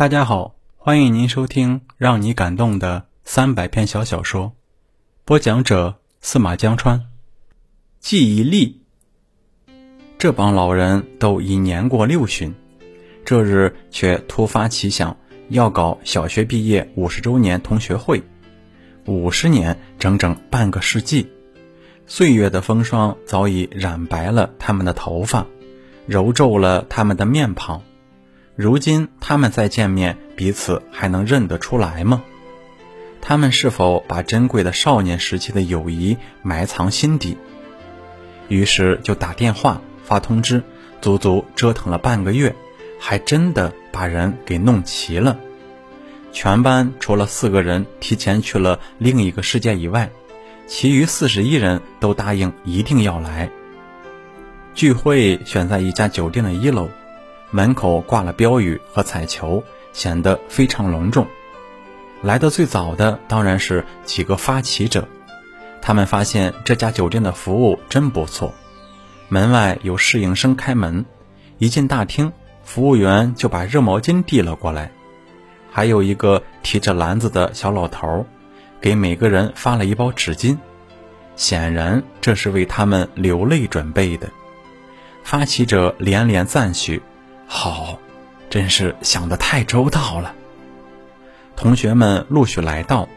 大家好，欢迎您收听让你感动的三百篇小小说，播讲者司马江川。记忆力，这帮老人都已年过六旬，这日却突发奇想，要搞小学毕业五十周年同学会。五十年，整整半个世纪，岁月的风霜早已染白了他们的头发，揉皱了他们的面庞。如今他们再见面，彼此还能认得出来吗？他们是否把珍贵的少年时期的友谊埋藏心底？于是就打电话发通知，足足折腾了半个月，还真的把人给弄齐了。全班除了四个人提前去了另一个世界以外，其余四十一人都答应一定要来。聚会选在一家酒店的一楼。门口挂了标语和彩球，显得非常隆重。来的最早的当然是几个发起者，他们发现这家酒店的服务真不错。门外有侍应生开门，一进大厅，服务员就把热毛巾递了过来，还有一个提着篮子的小老头，给每个人发了一包纸巾，显然这是为他们流泪准备的。发起者连连赞许。好，真是想得太周到了。同学们陆续来到，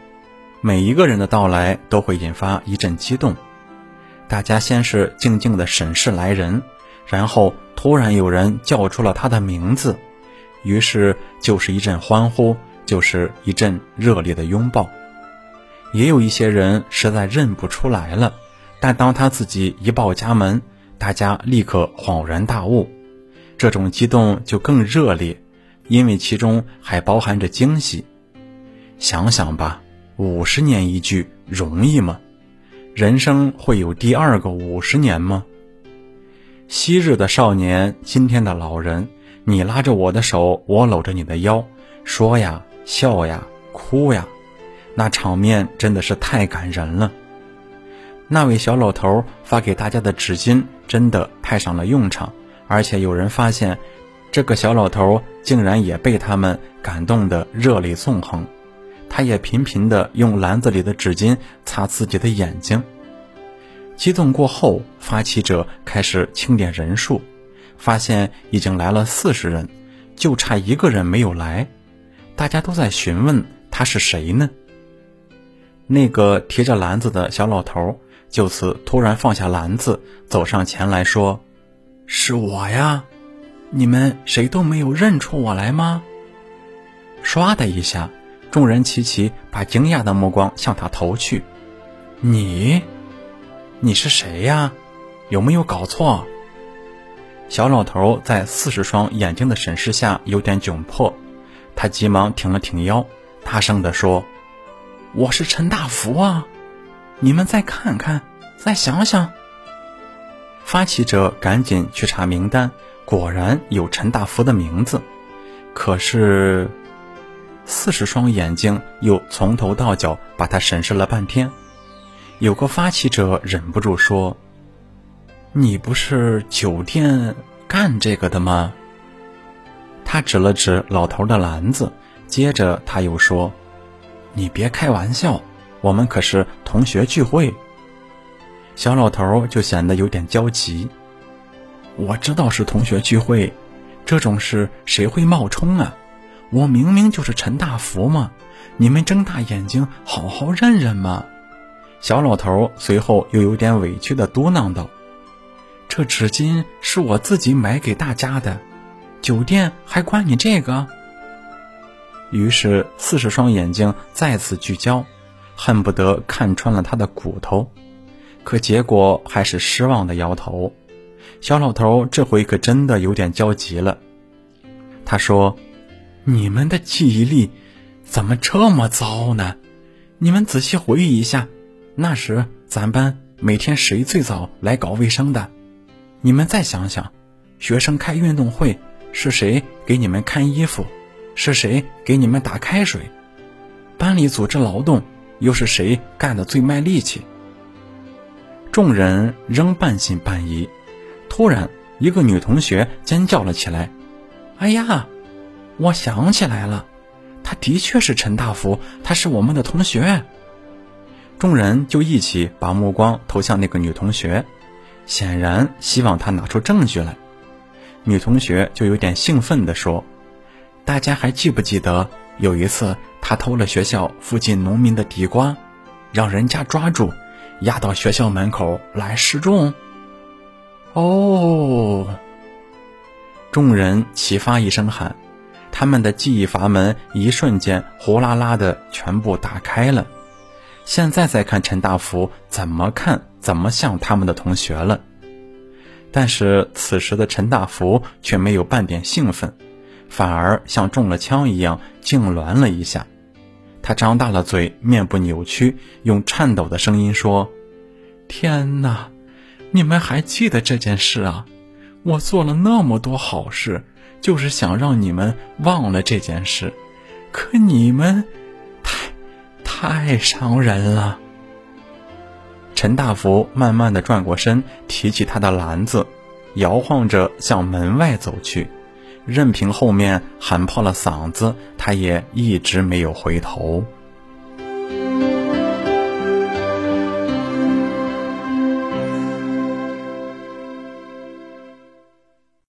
每一个人的到来都会引发一阵激动。大家先是静静的审视来人，然后突然有人叫出了他的名字，于是就是一阵欢呼，就是一阵热烈的拥抱。也有一些人实在认不出来了，但当他自己一报家门，大家立刻恍然大悟。这种激动就更热烈，因为其中还包含着惊喜。想想吧，五十年一聚容易吗？人生会有第二个五十年吗？昔日的少年，今天的老人，你拉着我的手，我搂着你的腰，说呀，笑呀，哭呀，那场面真的是太感人了。那位小老头发给大家的纸巾真的派上了用场。而且有人发现，这个小老头竟然也被他们感动得热泪纵横，他也频频地用篮子里的纸巾擦自己的眼睛。激动过后，发起者开始清点人数，发现已经来了四十人，就差一个人没有来。大家都在询问他是谁呢？那个提着篮子的小老头就此突然放下篮子，走上前来说。是我呀，你们谁都没有认出我来吗？唰的一下，众人齐齐把惊讶的目光向他投去。你，你是谁呀？有没有搞错？小老头在四十双眼睛的审视下有点窘迫，他急忙挺了挺腰，大声地说：“我是陈大福啊！你们再看看，再想想。”发起者赶紧去查名单，果然有陈大福的名字。可是，四十双眼睛又从头到脚把他审视了半天。有个发起者忍不住说：“你不是酒店干这个的吗？”他指了指老头的篮子，接着他又说：“你别开玩笑，我们可是同学聚会。”小老头就显得有点焦急。我知道是同学聚会，这种事谁会冒充啊？我明明就是陈大福嘛！你们睁大眼睛，好好认认嘛！小老头随后又有点委屈的嘟囔道：“这纸巾是我自己买给大家的，酒店还管你这个？”于是四十双眼睛再次聚焦，恨不得看穿了他的骨头。可结果还是失望的摇头，小老头这回可真的有点焦急了。他说：“你们的记忆力怎么这么糟呢？你们仔细回忆一下，那时咱班每天谁最早来搞卫生的？你们再想想，学生开运动会是谁给你们看衣服？是谁给你们打开水？班里组织劳动又是谁干的最卖力气？”众人仍半信半疑，突然，一个女同学尖叫了起来：“哎呀，我想起来了，他的确是陈大福，他是我们的同学。众人就一起把目光投向那个女同学，显然希望她拿出证据来。女同学就有点兴奋地说：“大家还记不记得有一次她偷了学校附近农民的地瓜，让人家抓住，押到学校门口来示众？”哦，众人齐发一声喊，他们的记忆阀门一瞬间呼啦啦的全部打开了。现在再看陈大福，怎么看怎么像他们的同学了。但是此时的陈大福却没有半点兴奋，反而像中了枪一样痉挛了一下。他张大了嘴，面部扭曲，用颤抖的声音说：“天哪，你们还记得这件事啊？我做了那么多好事，就是想让你们忘了这件事，可你们……”太太伤人了。陈大福慢慢的转过身，提起他的篮子，摇晃着向门外走去。任凭后面喊破了嗓子，他也一直没有回头。